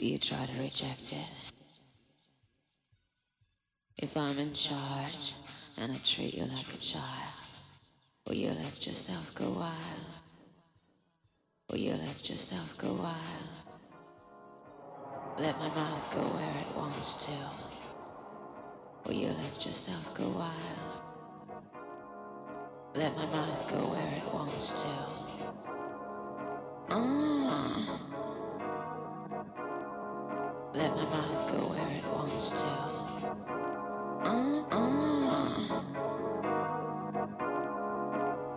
You try to reject it. If I'm in charge and I treat you like a child, will you let yourself go wild? Will you let yourself go wild? Let my mouth go where it wants to. Will you let yourself go wild? Let my mouth go where it wants to. Uh. Let my mouth go where it wants to. Uh, uh.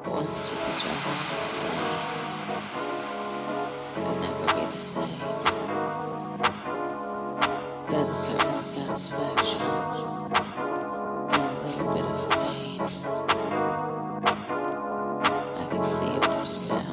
Once you put your heart in the flame, it can never be the same. There's a certain satisfaction and a little bit of pain I can see you understand.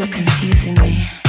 You're confusing me.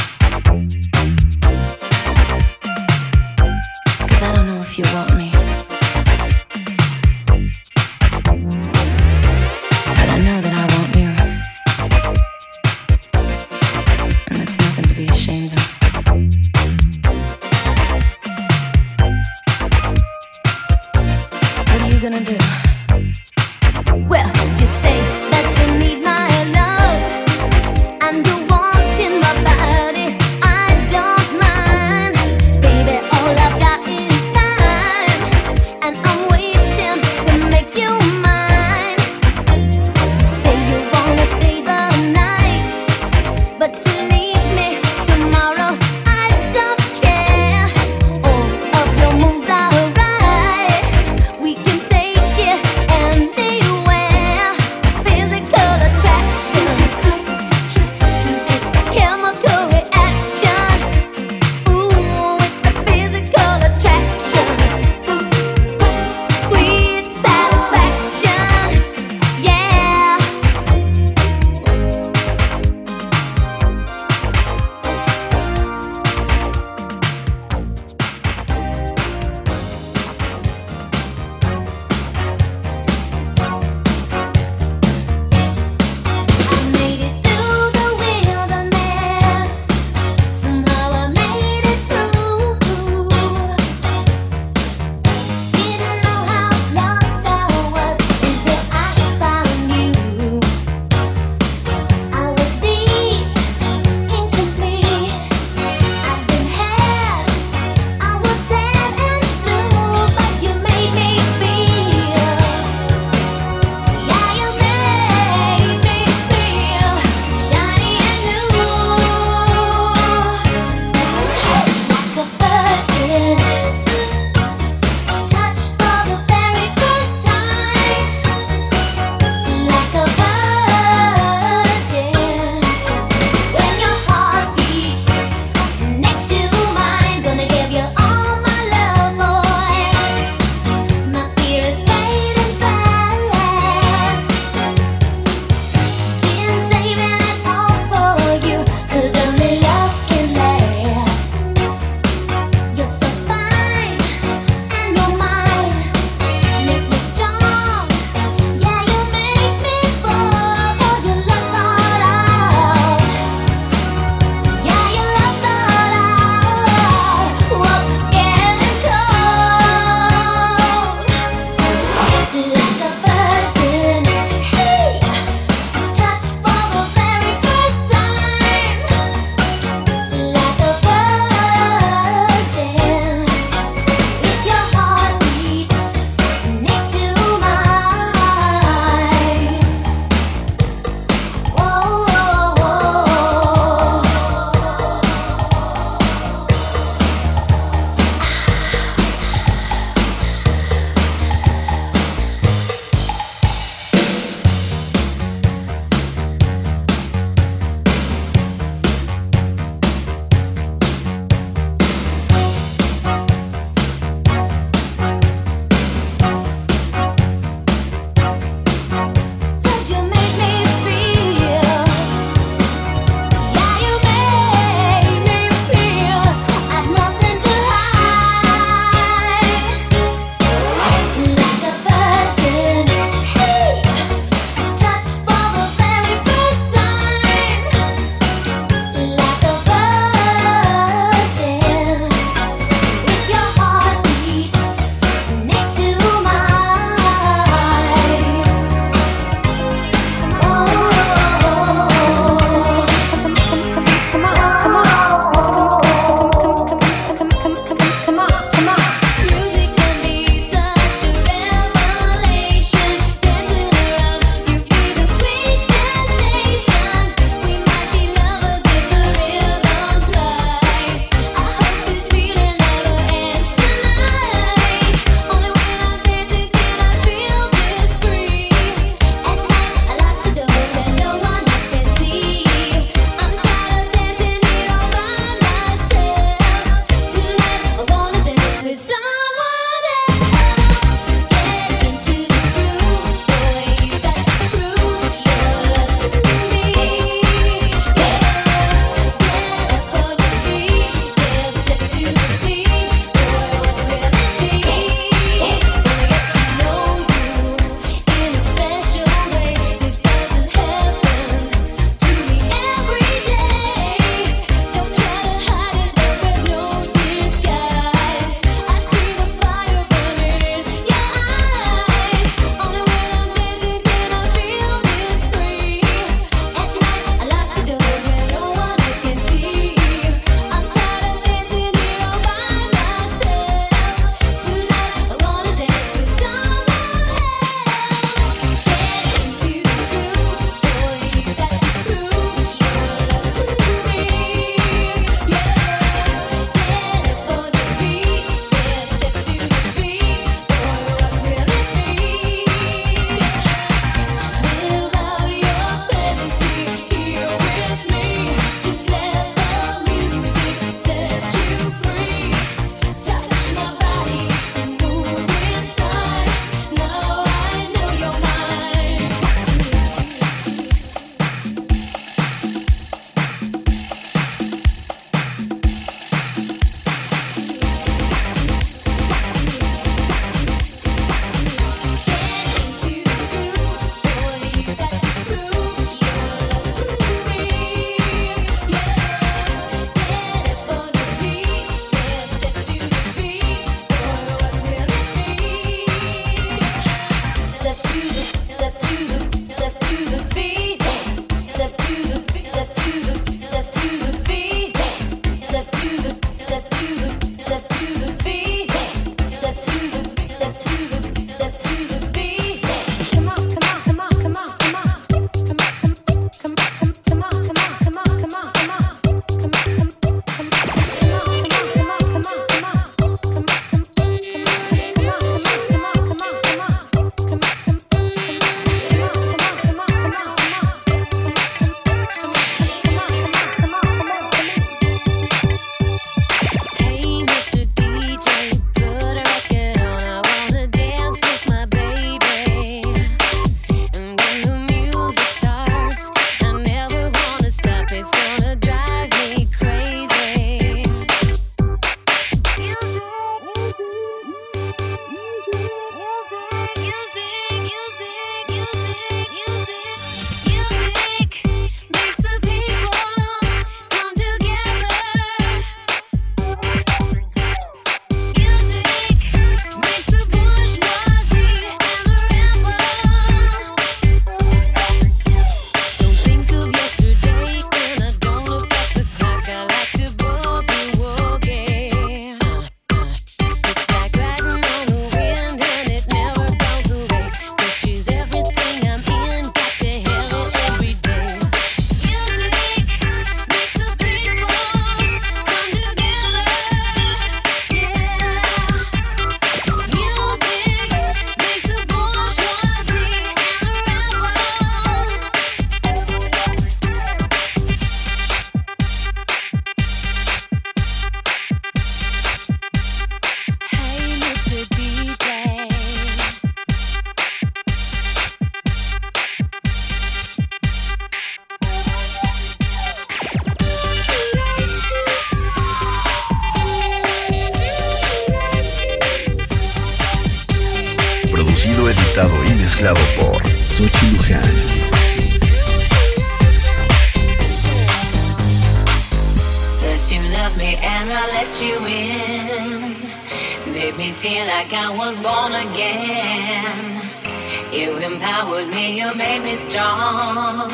Strong.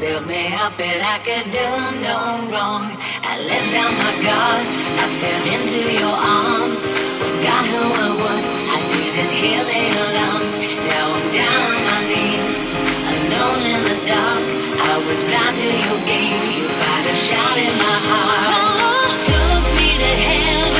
Built me up and I could do no wrong. I let down my guard, I fell into your arms. Forgot who I was, I didn't hear the alarms. Now I'm down on my knees, alone in the dark. I was blind to your game, you fired a shot in my heart. Took me to heaven,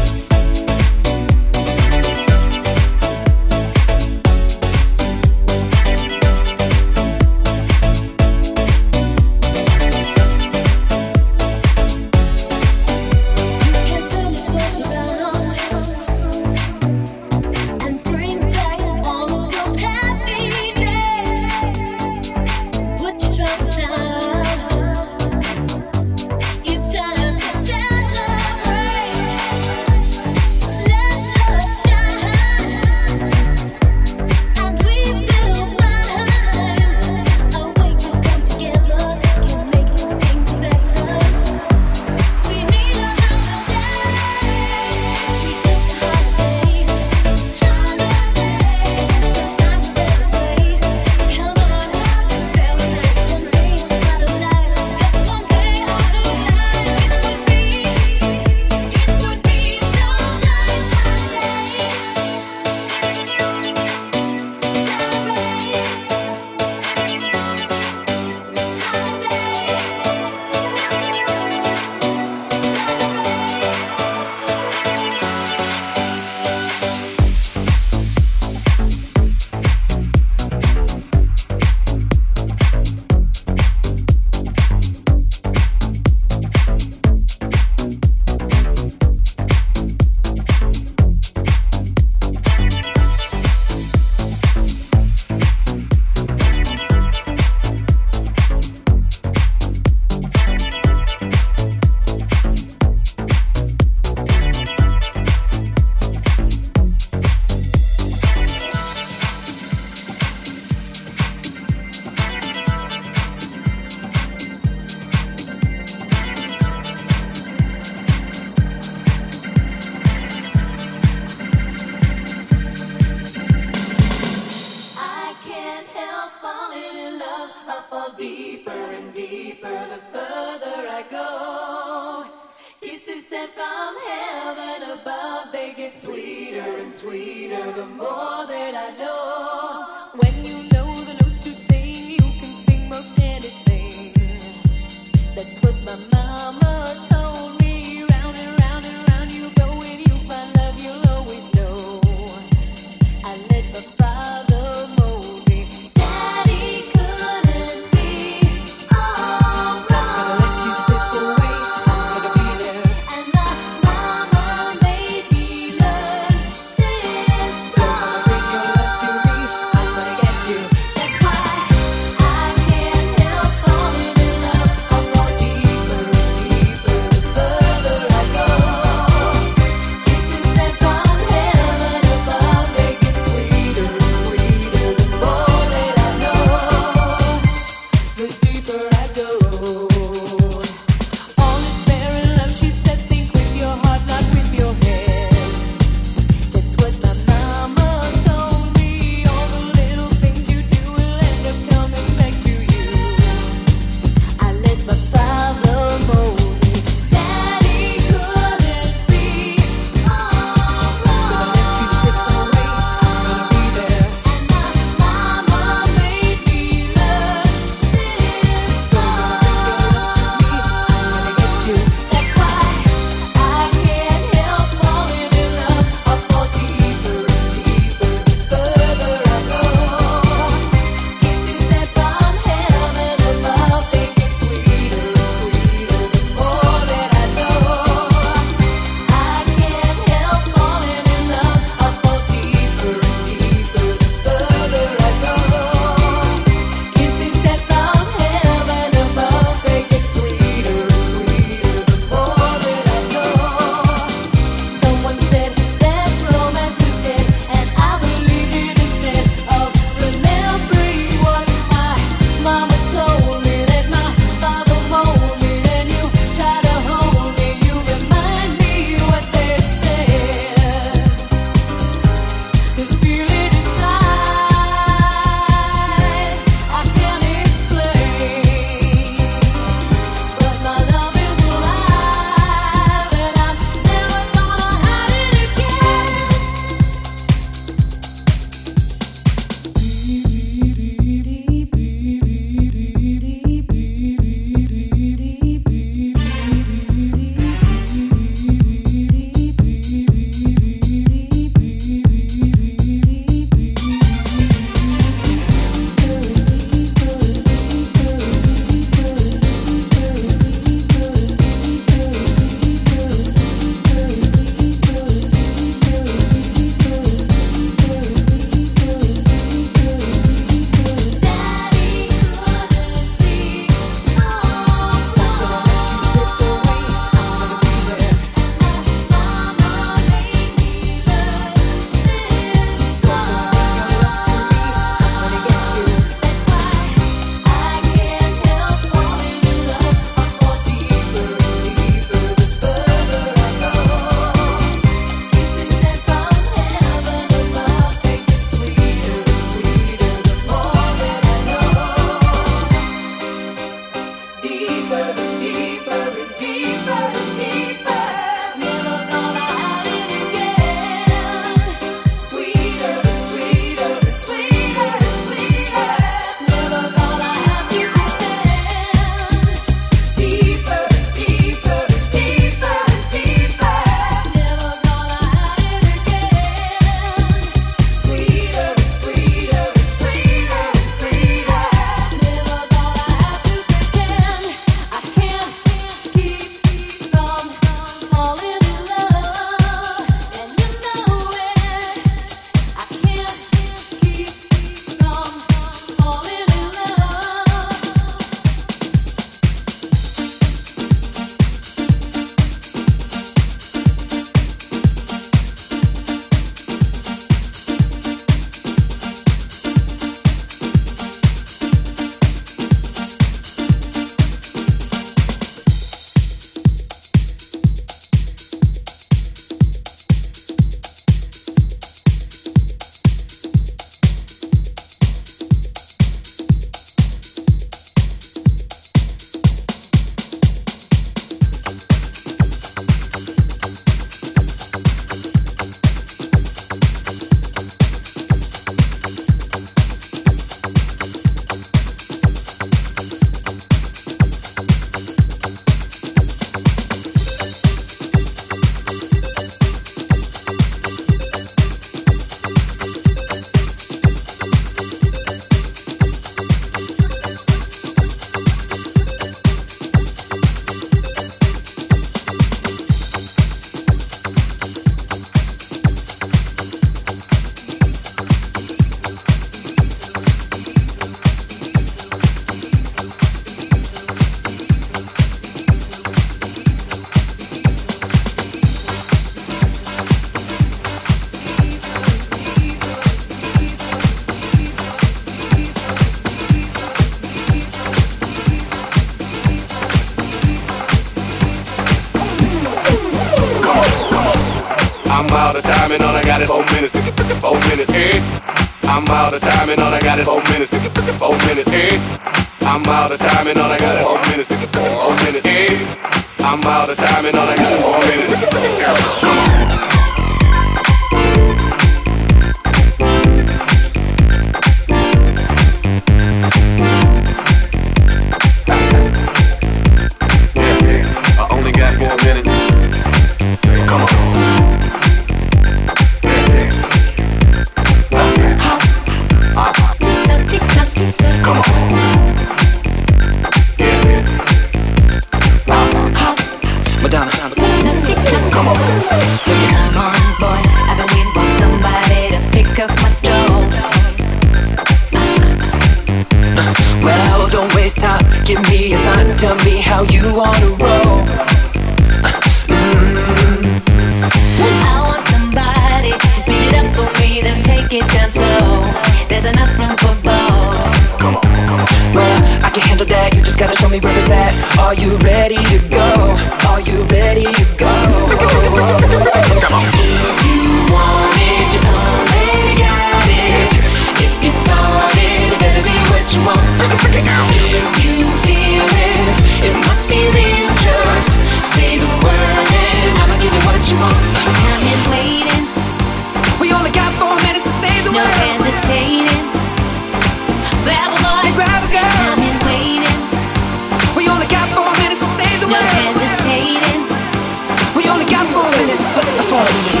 어.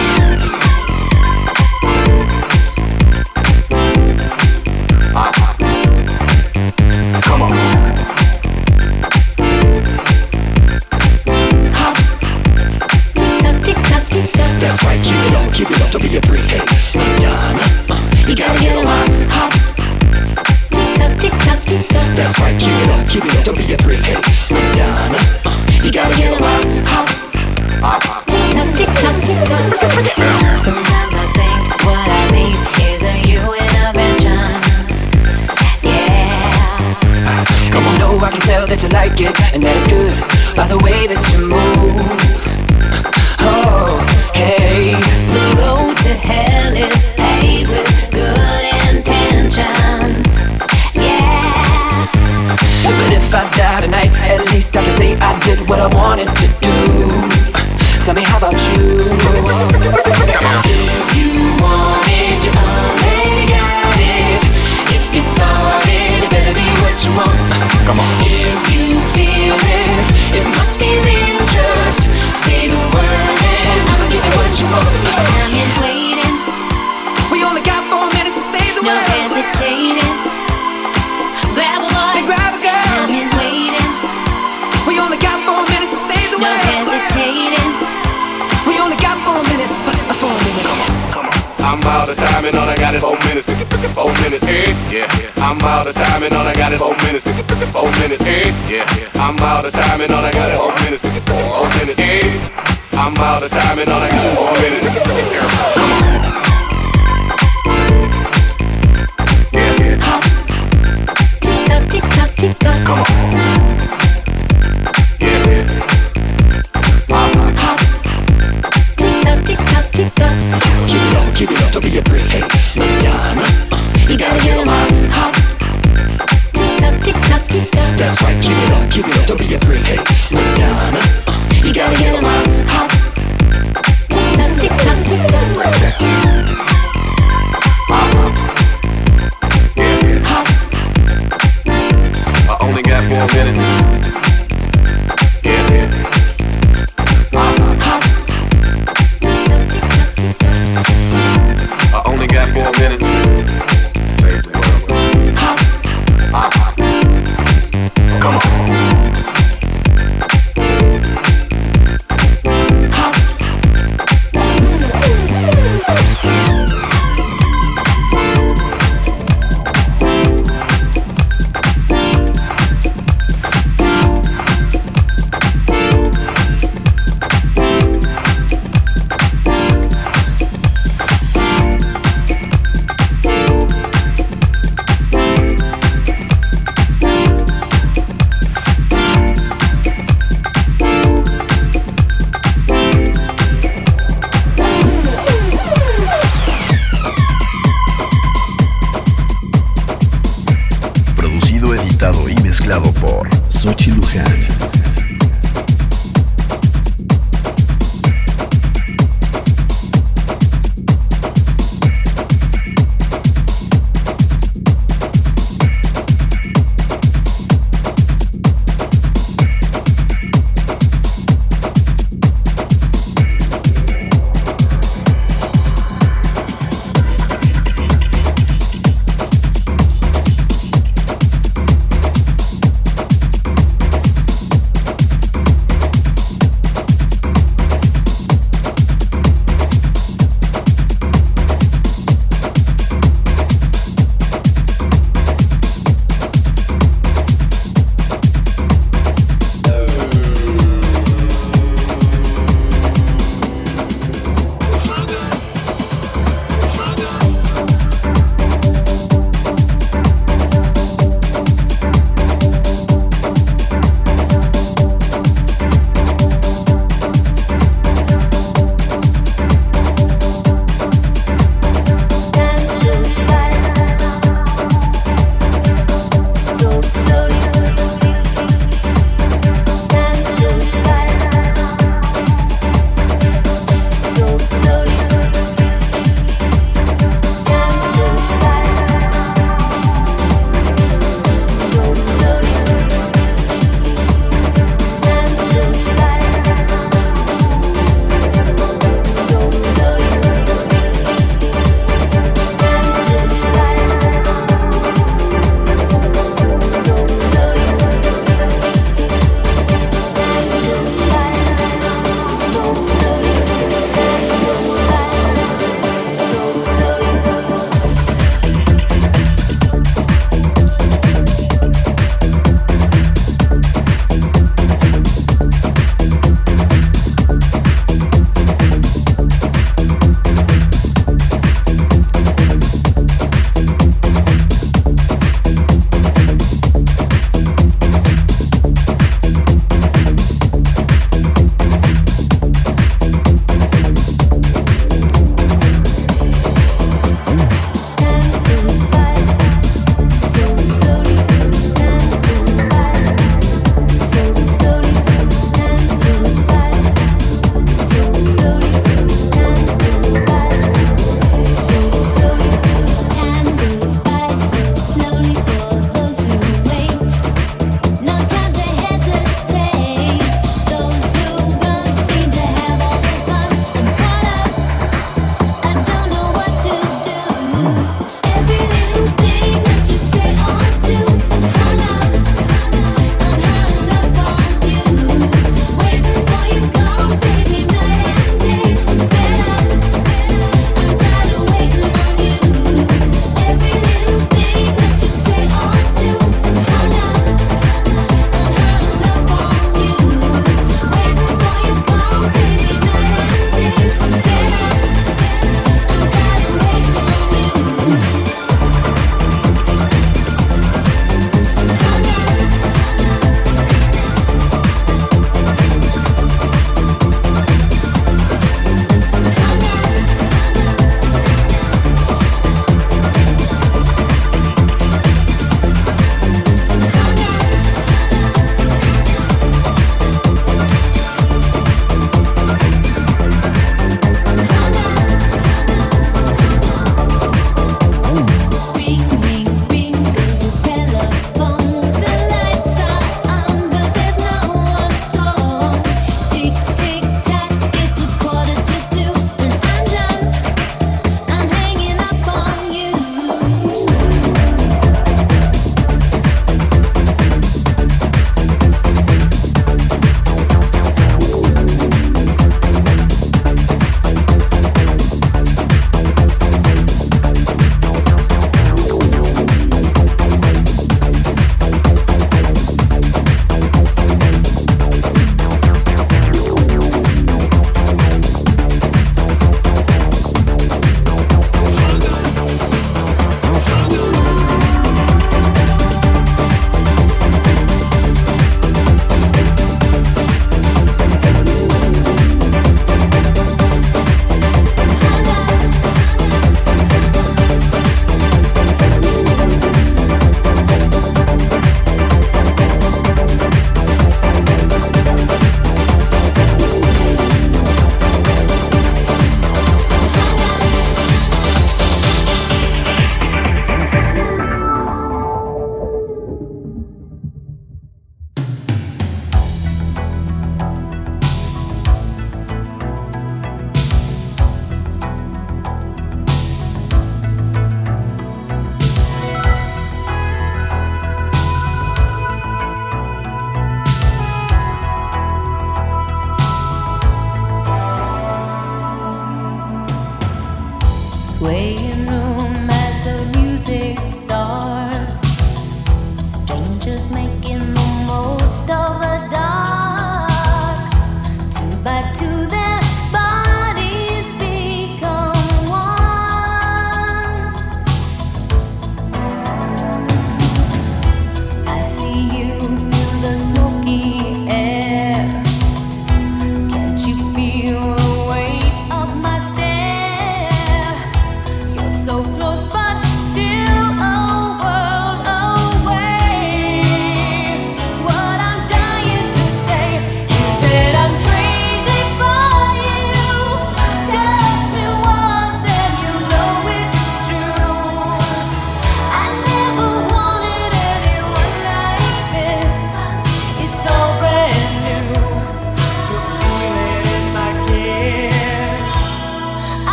time and all I got is four minutes. Four minutes. Yeah. I'm out of time and all I got is four minutes. Four minutes, Yeah. I'm out of time and all I got is four minutes. Yeah, yeah. Tick tock, tick tock, tick tock. Come on.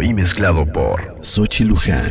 Y mezclado por Sochi Luján.